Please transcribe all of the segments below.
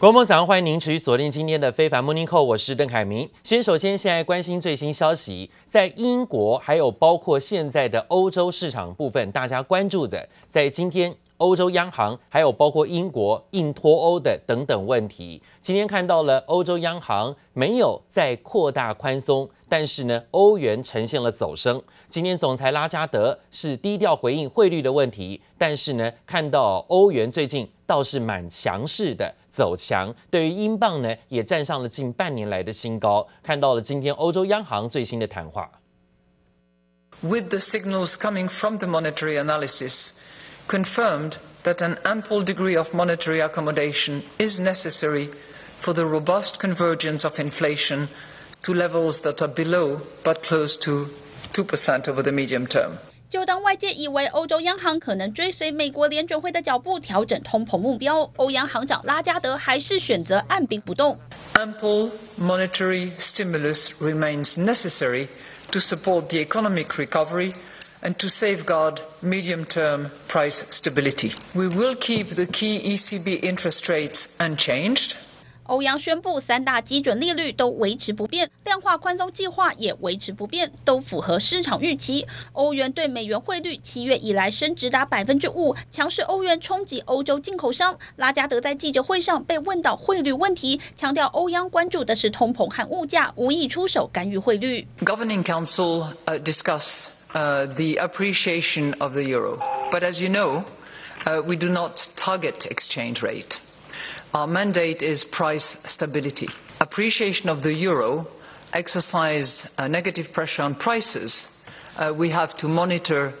观众早上欢迎您持续锁定今天的非凡 Morning Call，我是邓凯明。先首先现在关心最新消息，在英国还有包括现在的欧洲市场部分，大家关注的在今天。欧洲央行还有包括英国硬脱欧的等等问题，今天看到了欧洲央行没有再扩大宽松，但是呢，欧元呈现了走升。今天总裁拉加德是低调回应汇率的问题，但是呢，看到欧元最近倒是蛮强势的走强，对于英镑呢也站上了近半年来的新高。看到了今天欧洲央行最新的谈话。With the signals coming from the monetary analysis. confirmed that an ample degree of monetary accommodation is necessary for the robust convergence of inflation to levels that are below but close to 2% over the medium term. 就当外界以为欧洲央行可能追随美国联准会的脚步调整通膨目标，欧央行长拉加德还是选择按兵不动。Ample monetary stimulus remains necessary to support the economic recovery. and to safeguard medium-term price stability. We will keep the key ECB interest rates unchanged. 欧央宣布三大基准利率都维持不变，量化宽松计划也维持不变，都符合市场预期。欧元对美元汇率七月以来升值达百分之五，强势欧元冲击欧洲进口商。拉加德在记者会上被问到汇率问题，强调欧央关注的是通膨和物价，无意出手干预汇率。Governing Council discuss Uh, the appreciation of the euro. But as you know, uh, we do not target exchange rate. Our mandate is price stability. Appreciation of the euro exercise a negative pressure on prices. Uh, we have to monitor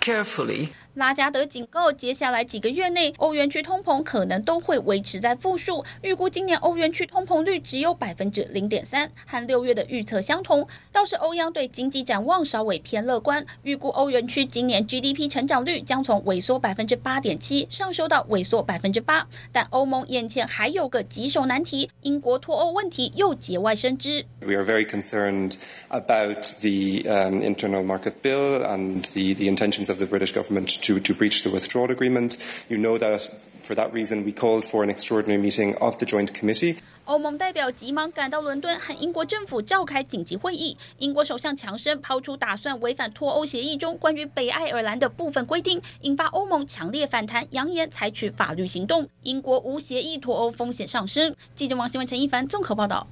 carefully. 拉加德警告，接下来几个月内，欧元区通膨可能都会维持在负数。预估今年欧元区通膨率只有百分之零点三，和六月的预测相同。倒是欧央对经济展望稍微偏乐观，预估欧元区今年 GDP 成长率将从萎缩百分之八点七上修到萎缩百分之八。但欧盟眼前还有个棘手难题，英国脱欧问题又节外生枝。We are very concerned about the internal market bill and the the intentions of the British government. To to breach the withdrawal agreement, you know that for that reason we called for an extraordinary meeting of the joint committee. 欧盟代表急忙赶到伦敦和英国政府召开紧急会议。英国首相强生抛出打算违反脱欧协议中关于北爱尔兰的部分规定，引发欧盟强烈反弹，扬言采取法律行动。英国无协议脱欧风险上升。记者王新文、陈一凡综合报道。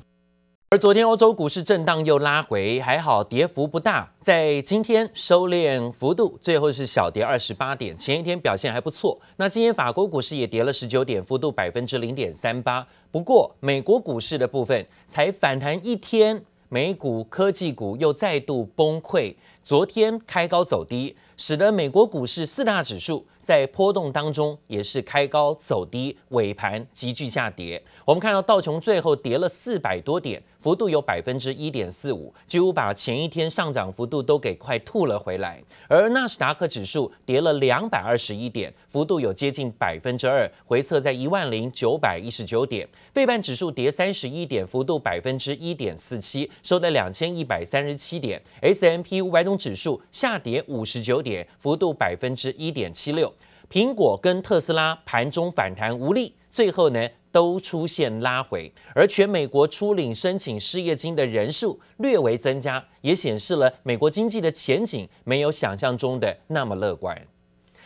而昨天欧洲股市震荡又拉回，还好跌幅不大，在今天收敛幅度，最后是小跌二十八点。前一天表现还不错。那今天法国股市也跌了十九点，幅度百分之零点三八。不过美国股市的部分才反弹一天，美股科技股又再度崩溃，昨天开高走低，使得美国股市四大指数在波动当中也是开高走低，尾盘急剧下跌。我们看到道琼最后跌了四百多点。幅度有百分之一点四五，几乎把前一天上涨幅度都给快吐了回来。而纳斯达克指数跌了两百二十一点，幅度有接近百分之二，回测在一万零九百一十九点。费半指数跌三十一点，幅度百分之一点四七，收在两千一百三十七点。S M P 五百种指数下跌五十九点，幅度百分之一点七六。苹果跟特斯拉盘中反弹无力，最后呢，都出现拉回，而全美国出领申请失业金的人数略微增加，也显示了美国经济的前景没有想象中的那么乐观。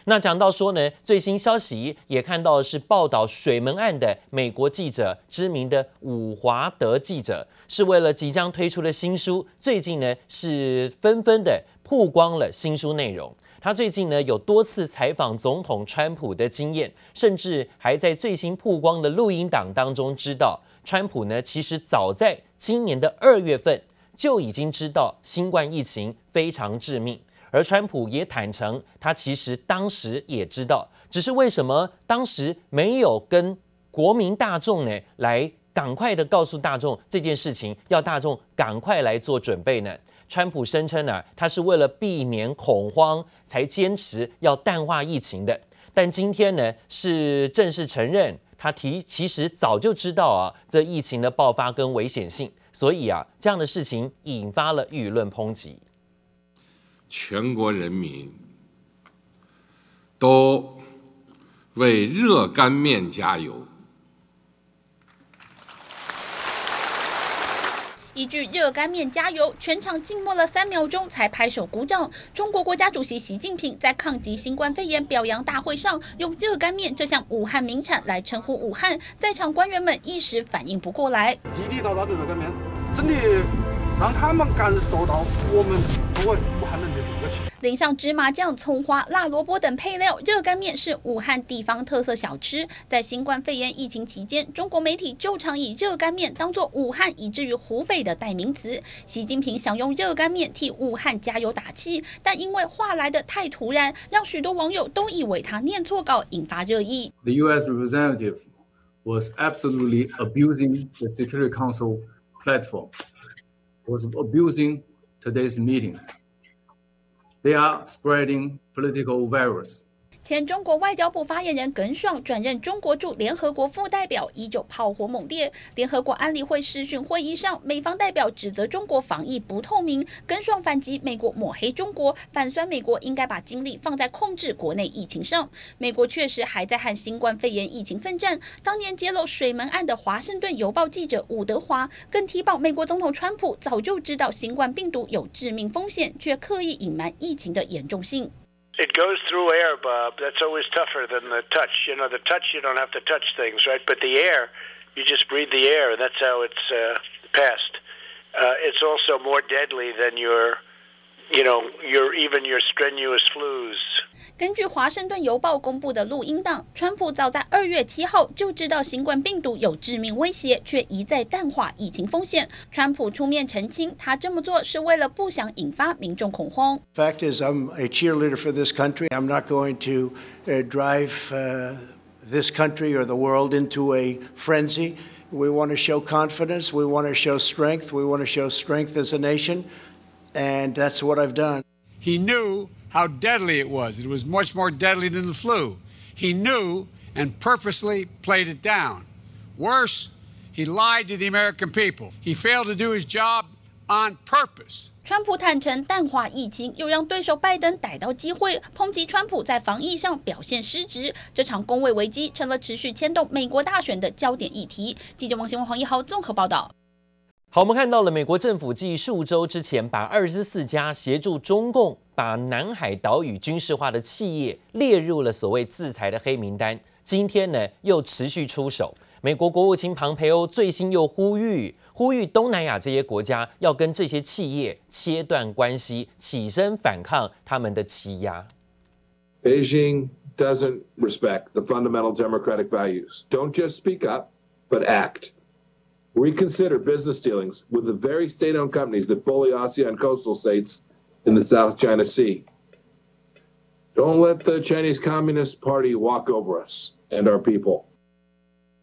那讲到说呢，最新消息也看到是报道水门案的美国记者，知名的伍华德记者，是为了即将推出的新书，最近呢是纷纷的曝光了新书内容。他最近呢有多次采访总统川普的经验，甚至还在最新曝光的录音档当中知道，川普呢其实早在今年的二月份就已经知道新冠疫情非常致命，而川普也坦诚，他其实当时也知道，只是为什么当时没有跟国民大众呢来赶快的告诉大众这件事情，要大众赶快来做准备呢？川普声称啊，他是为了避免恐慌才坚持要淡化疫情的。但今天呢，是正式承认他提其实早就知道啊，这疫情的爆发跟危险性，所以啊，这样的事情引发了舆论抨击。全国人民都为热干面加油。一句热干面加油，全场静默了三秒钟才拍手鼓掌。中国国家主席习近平在抗击新冠肺炎表扬大会上，用热干面这项武汉名产来称呼武汉。在场官员们一时反应不过来。地地道道的热干面，真的让他们感受到我们作为。淋上芝麻酱、葱花、辣萝卜等配料，热干面是武汉地方特色小吃。在新冠肺炎疫情期间，中国媒体就常以热干面当作武汉以至于湖北的代名词。习近平想用热干面替武汉加油打气，但因为话来的太突然，让许多网友都以为他念错稿，引发热议。The U.S. representative was absolutely abusing the Security Council platform, was abusing today's meeting. They are spreading political virus. 前中国外交部发言人耿爽转任中国驻联合国副代表，依旧炮火猛烈。联合国安理会视讯会议上，美方代表指责中国防疫不透明，耿爽反击美国抹黑中国，反酸美国应该把精力放在控制国内疫情上。美国确实还在和新冠肺炎疫情奋战。当年揭露水门案的《华盛顿邮报》记者伍德华更提报，美国总统川普早就知道新冠病毒有致命风险，却刻意隐瞒疫情的严重性。It goes through air, Bob. That's always tougher than the touch. You know, the touch, you don't have to touch things, right? But the air, you just breathe the air, and that's how it's uh, passed. Uh, it's also more deadly than your, you know, your even your strenuous flus. 根据《华盛顿邮报》公布的录音档，川普早在二月七号就知道新冠病毒有致命威胁，却一再淡化疫情风险。川普出面澄清，他这么做是为了不想引发民众恐慌。Fact is, I'm a cheerleader for this country. I'm not going to drive this country or the world into a frenzy. We want to show confidence. We want to show strength. We want to show strength as a nation, and that's what I've done. He knew how deadly it was. It was much more deadly than the flu. He knew and purposely played it down. Worse, he lied to the American people. He failed to do his job on purpose. 川普坦承淡化疫情，又让对手拜登逮到机会抨击川普在防疫上表现失职。这场公卫危机成了持续牵动美国大选的焦点议题。记者王新文、黄一豪综合报道。 好，我们看到了美国政府继数周之前把二十四家协助中共把南海岛屿军事化的企业列入了所谓制裁的黑名单，今天呢又持续出手。美国国务卿庞培欧最新又呼吁，呼吁东南亚这些国家要跟这些企业切断关系，起身反抗他们的欺压。Beijing doesn't respect the fundamental democratic values. Don't just speak up, but act. Reconsider business dealings with the very state-owned companies that bully ASEAN coastal states in the South China Sea. Don't let the Chinese Communist Party walk over us and our people.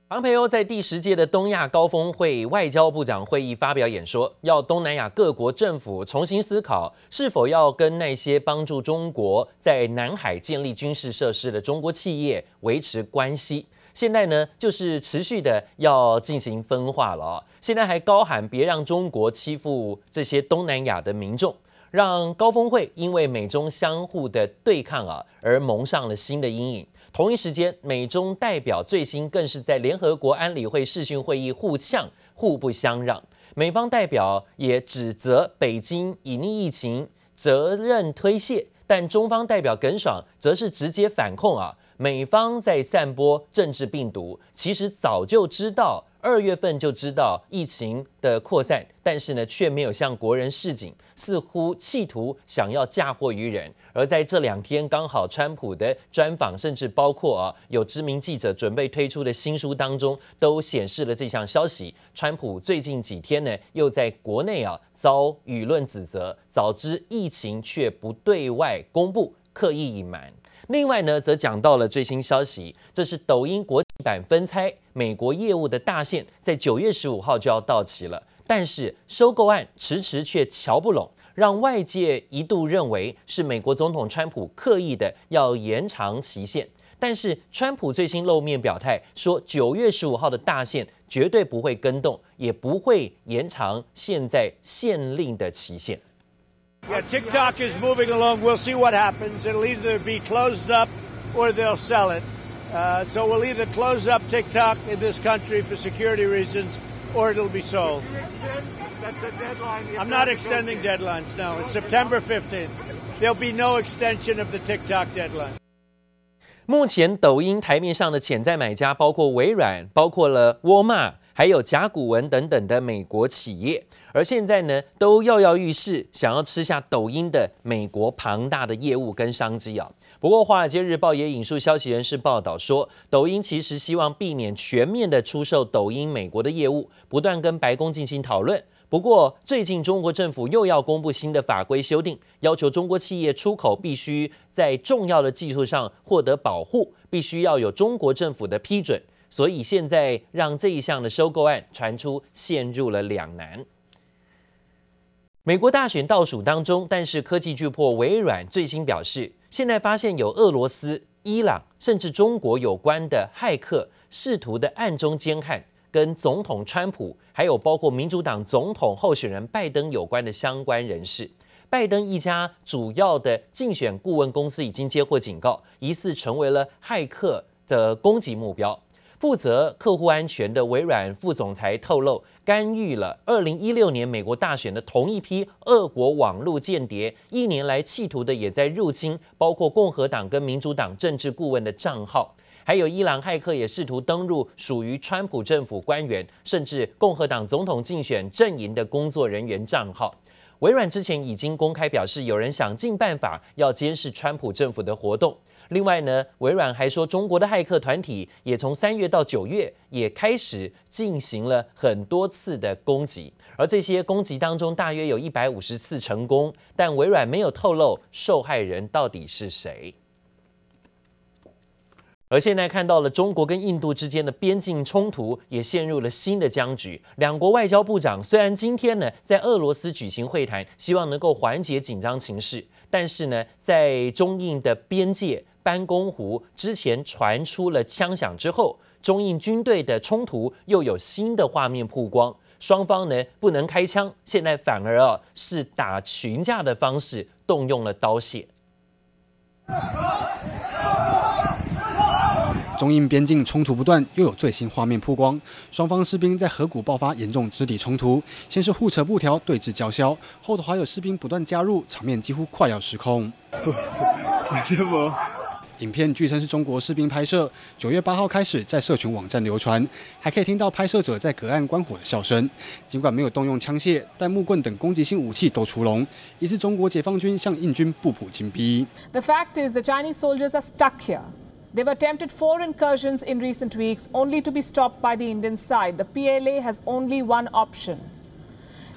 庞培欧在第十届的东亚高峰会外交部长会议发表演说，要东南亚各国政府重新思考，是否要跟那些帮助中国在南海建立军事设施的中国企业维持关系。现在呢，就是持续的要进行分化了哦。现在还高喊别让中国欺负这些东南亚的民众，让高峰会因为美中相互的对抗啊而蒙上了新的阴影。同一时间，美中代表最新更是在联合国安理会视讯会议互呛，互不相让。美方代表也指责北京隐匿疫情，责任推卸，但中方代表耿爽则是直接反控啊。美方在散播政治病毒，其实早就知道，二月份就知道疫情的扩散，但是呢，却没有向国人示警，似乎企图想要嫁祸于人。而在这两天，刚好川普的专访，甚至包括啊有知名记者准备推出的新书当中，都显示了这项消息。川普最近几天呢，又在国内啊遭舆论指责，早知疫情却不对外公布，刻意隐瞒。另外呢，则讲到了最新消息，这是抖音国际版分拆美国业务的大限，在九月十五号就要到期了。但是收购案迟迟却瞧不拢，让外界一度认为是美国总统川普刻意的要延长期限。但是川普最新露面表态说，九月十五号的大限绝对不会更动，也不会延长现在限令的期限。Yeah, TikTok is moving along. We'll see what happens. It'll either be closed up or they'll sell it. Uh, so we'll either close up TikTok in this country for security reasons, or it'll be sold. I'm not extending deadlines. No, it's September 15th. There'll be no extension of the TikTok deadline. 目前抖音台面上的潜在买家包括微软，包括了沃尔玛， 还有甲骨文等等的美国企业，而现在呢，都跃跃欲试，想要吃下抖音的美国庞大的业务跟商机啊。不过，《华尔街日报》也引述消息人士报道说，抖音其实希望避免全面的出售抖音美国的业务，不断跟白宫进行讨论。不过，最近中国政府又要公布新的法规修订，要求中国企业出口必须在重要的技术上获得保护，必须要有中国政府的批准。所以现在让这一项的收购案传出陷入了两难。美国大选倒数当中，但是科技巨擘微软最新表示，现在发现有俄罗斯、伊朗甚至中国有关的骇客试图的暗中监看。跟总统川普，还有包括民主党总统候选人拜登有关的相关人士，拜登一家主要的竞选顾问公司已经接获警告，疑似成为了骇客的攻击目标。负责客户安全的微软副总裁透露，干预了二零一六年美国大选的同一批俄国网络间谍，一年来企图的也在入侵包括共和党跟民主党政治顾问的账号。还有伊朗骇客也试图登入属于川普政府官员，甚至共和党总统竞选阵营的工作人员账号。微软之前已经公开表示，有人想尽办法要监视川普政府的活动。另外呢，微软还说，中国的骇客团体也从三月到九月也开始进行了很多次的攻击，而这些攻击当中，大约有一百五十次成功，但微软没有透露受害人到底是谁。而现在看到了中国跟印度之间的边境冲突也陷入了新的僵局。两国外交部长虽然今天呢在俄罗斯举行会谈，希望能够缓解紧张情势，但是呢在中印的边界班公湖之前传出了枪响之后，中印军队的冲突又有新的画面曝光，双方呢不能开枪，现在反而啊是打群架的方式动用了刀械。中印边境冲突不断，又有最新画面曝光，双方士兵在河谷爆发严重肢体冲突，先是互扯布条对峙叫嚣，后头还有士兵不断加入，场面几乎快要失控。影片据称是中国士兵拍摄，九月八号开始在社群网站流传，还可以听到拍摄者在隔岸观火的笑声。尽管没有动用枪械，但木棍等攻击性武器都出笼，疑似中国解放军向印军步步紧逼。The fact is, the Chinese soldiers are stuck here. They've attempted four incursions in recent weeks, only to be stopped by the Indian side. The PLA has only one option: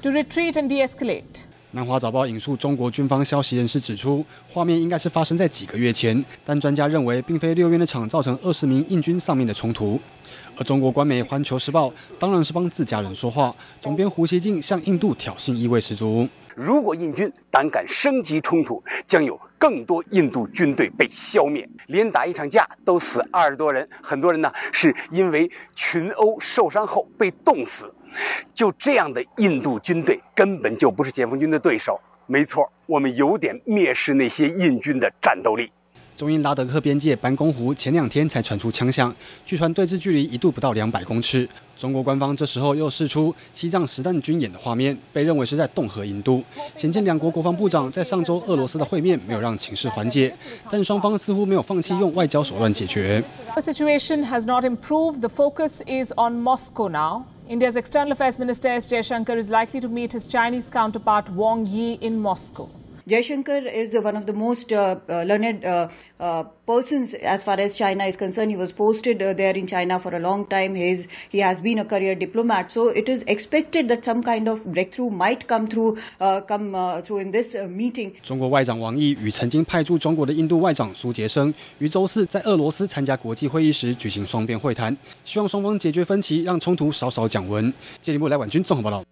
to retreat and de-escalate. 南华早报引述中国军方消息人士指出，画面应该是发生在几个月前，但专家认为并非六月那场造成二十名印军丧命的冲突。而中国官媒《环球时报》当然是帮自家人说话，总编胡锡进向印度挑衅意味十足。如果印军胆敢升级冲突，将有更多印度军队被消灭。连打一场架都死二十多人，很多人呢是因为群殴受伤后被冻死。就这样的印度军队根本就不是解放军的对手。没错，我们有点蔑视那些印军的战斗力。中印拉德克边界班公湖前两天才传出枪响，据传对峙距离一度不到两百公尺。中国官方这时候又释出西藏实弹军演的画面，被认为是在恫吓印度。显见两国国防部长在上周俄罗斯的会面没有让情势缓解，但双方似乎没有放弃用外交手段解决。The situation has not improved. The focus is on Moscow now. India's External Affairs Minister S. Jaishankar is likely to meet his Chinese counterpart Wang Yi in Moscow. Jaishankar is one of the most uh, uh, learned uh, uh, persons as far as China is concerned. He was posted uh, there in China for a long time. He's, he has been a career diplomat. So it is expected that some kind of breakthrough might come through, uh, come through in this meeting. 中国外长王毅与曾经派驻中国的印度外长苏杰生于周四在俄罗斯参加国际会议时举行双边会谈，希望双方解决分歧，让冲突稍稍降温。接力部来婉君综合报道。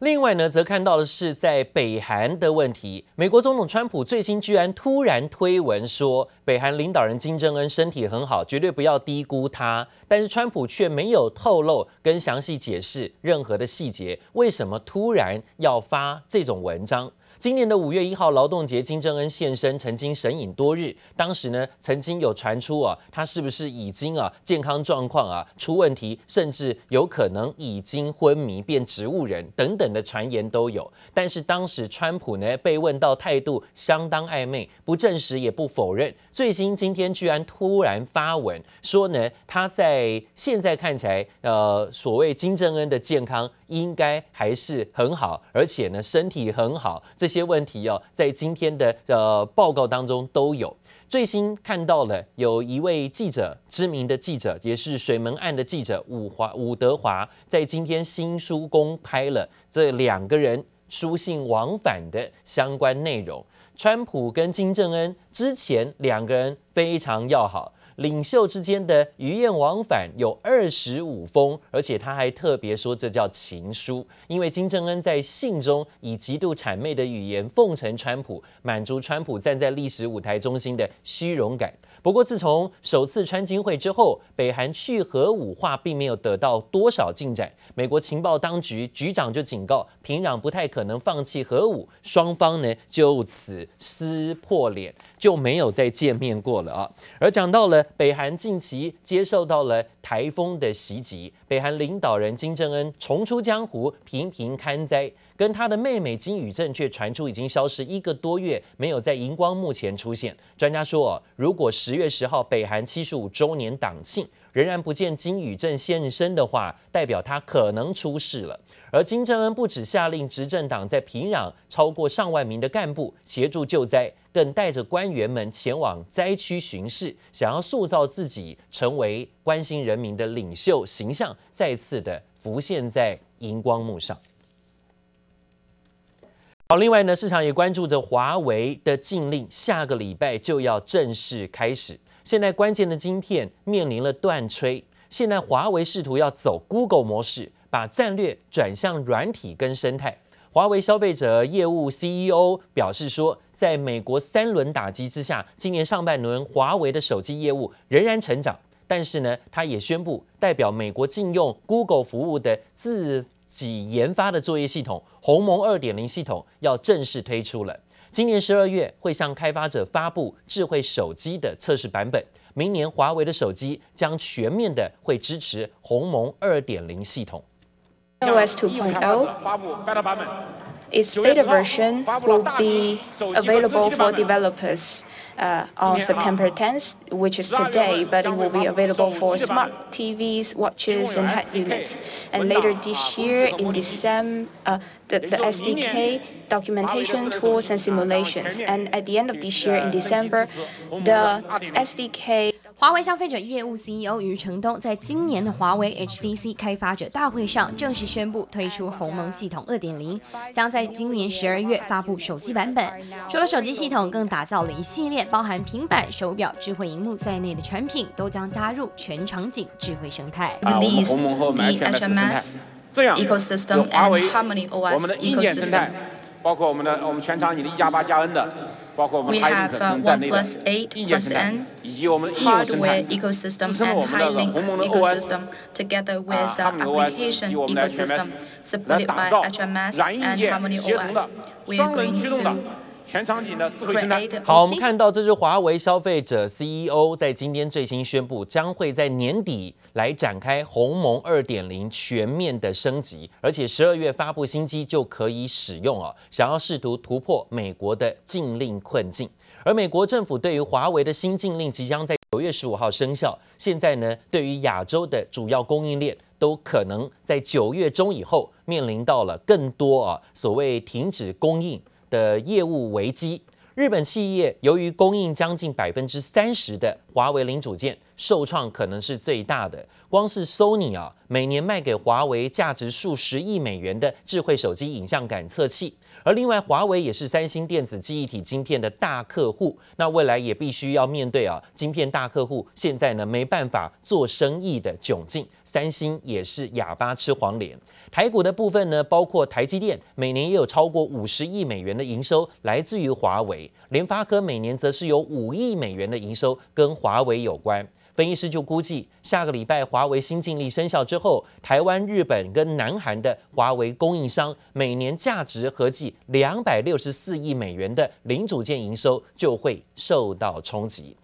另外呢，则看到的是在北韩的问题。美国总统川普最新居然突然推文说，北韩领导人金正恩身体很好，绝对不要低估他。但是川普却没有透露跟详细解释任何的细节，为什么突然要发这种文章？今年的五月一号劳动节，金正恩现身，曾经神隐多日。当时呢，曾经有传出啊，他是不是已经啊健康状况啊出问题，甚至有可能已经昏迷变植物人等等的传言都有。但是当时川普呢被问到态度相当暧昧，不证实也不否认。最新今天居然突然发文说呢，他在现在看起来，呃，所谓金正恩的健康应该还是很好，而且呢身体很好。这些问题哦，在今天的呃报告当中都有。最新看到了有一位记者，知名的记者，也是水门案的记者伍华伍德华，在今天新书公开了这两个人书信往返的相关内容。川普跟金正恩之前两个人非常要好。领袖之间的鱼雁往返有二十五封，而且他还特别说这叫情书，因为金正恩在信中以极度谄媚的语言奉承川普，满足川普站在历史舞台中心的虚荣感。不过，自从首次川金会之后，北韩去核武化并没有得到多少进展。美国情报当局局长就警告，平壤不太可能放弃核武，双方呢就此撕破脸，就没有再见面过了啊。而讲到了北韩近期接受到了台风的袭击，北韩领导人金正恩重出江湖，频频勘灾。跟他的妹妹金宇镇却传出已经消失一个多月，没有在荧光幕前出现。专家说，如果十月十号北韩七十五周年党庆仍然不见金宇镇现身的话，代表他可能出事了。而金正恩不止下令执政党在平壤超过上万名的干部协助救灾，更带着官员们前往灾区巡视，想要塑造自己成为关心人民的领袖形象，再次的浮现在荧光幕上。好，另外呢，市场也关注着华为的禁令，下个礼拜就要正式开始。现在关键的晶片面临了断炊，现在华为试图要走 Google 模式，把战略转向软体跟生态。华为消费者业务 CEO 表示说，在美国三轮打击之下，今年上半轮华为的手机业务仍然成长，但是呢，他也宣布，代表美国禁用 Google 服务的自己研发的作业系统鸿蒙二点零系统要正式推出了，今年十二月会向开发者发布智慧手机的测试版本。明年华为的手机将全面的会支持鸿蒙二点零系统。OS 2.0, its beta version will be available for developers uh, on September 10th, which is today, but it will be available for smart TVs, watches, and head units. And later this year, in December, uh, the, the SDK, documentation, tools, and simulations. And at the end of this year, in December, the SDK. 华为消费者业务 CEO 余承东在今年的华为 HTC 开发者大会上正式宣布推出鸿蒙系统2.0，将在今年十二月发布手机版本。除了手机系统，更打造了一系列包含平板、手表、智慧荧幕在内的产品，都将加入全场景智慧生态。啊，我们鸿蒙和 HMS 这样。有华为我们的硬件生态，包括我们的我们全场景的一加八加 N 的。包括我们 High Link 等在内的硬件生态，以及我们的应用生态，支撑我们的鸿蒙的 OS，啊，他们的全场景的智慧生态。好，我们看到这是华为消费者 CEO 在今天最新宣布，将会在年底来展开鸿蒙二点零全面的升级，而且十二月发布新机就可以使用哦。想要试图突破美国的禁令困境，而美国政府对于华为的新禁令即将在九月十五号生效。现在呢，对于亚洲的主要供应链，都可能在九月中以后面临到了更多啊所谓停止供应。的业务危机，日本企业由于供应将近百分之三十的华为零组件，受创可能是最大的。光是 Sony 啊，每年卖给华为价值数十亿美元的智慧手机影像感测器。而另外，华为也是三星电子记忆体晶片的大客户，那未来也必须要面对啊，晶片大客户现在呢没办法做生意的窘境。三星也是哑巴吃黄连。台股的部分呢，包括台积电每年也有超过五十亿美元的营收来自于华为，联发科每年则是有五亿美元的营收跟华为有关。分析师就估计，下个礼拜华为新禁令生效之后，台湾、日本跟南韩的华为供应商每年价值合计两百六十四亿美元的零组件营收就会受到冲击。